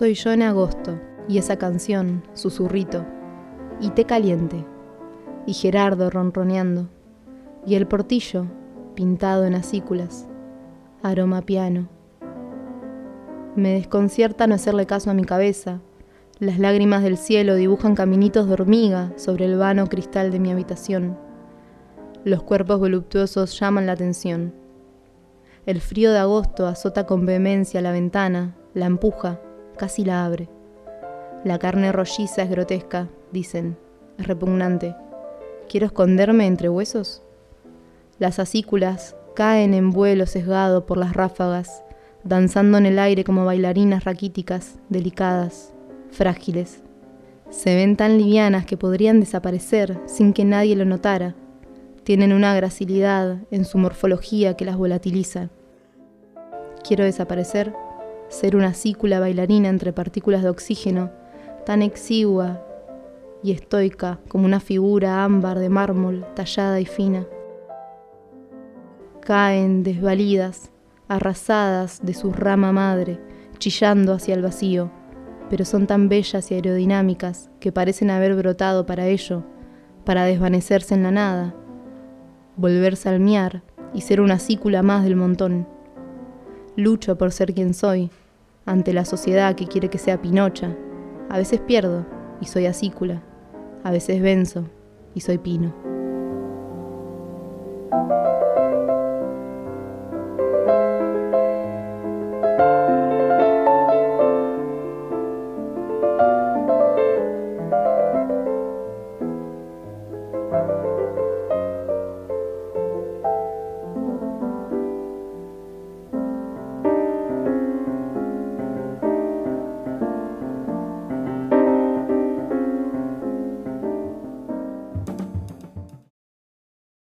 Soy yo en agosto, y esa canción, susurrito, y té caliente, y Gerardo ronroneando, y el portillo pintado en acículas, aroma piano. Me desconcierta no hacerle caso a mi cabeza. Las lágrimas del cielo dibujan caminitos de hormiga sobre el vano cristal de mi habitación. Los cuerpos voluptuosos llaman la atención. El frío de agosto azota con vehemencia la ventana, la empuja, casi la abre. La carne rolliza es grotesca, dicen, es repugnante. ¿Quiero esconderme entre huesos? Las acículas caen en vuelo sesgado por las ráfagas, danzando en el aire como bailarinas raquíticas, delicadas, frágiles. Se ven tan livianas que podrían desaparecer sin que nadie lo notara. Tienen una gracilidad en su morfología que las volatiliza. Quiero desaparecer, ser una cícula bailarina entre partículas de oxígeno, tan exigua y estoica como una figura ámbar de mármol tallada y fina caen desvalidas, arrasadas de su rama madre, chillando hacia el vacío, pero son tan bellas y aerodinámicas que parecen haber brotado para ello, para desvanecerse en la nada, volverse al miar y ser una cícula más del montón. Lucho por ser quien soy, ante la sociedad que quiere que sea pinocha. A veces pierdo y soy acícula, a veces venzo y soy pino.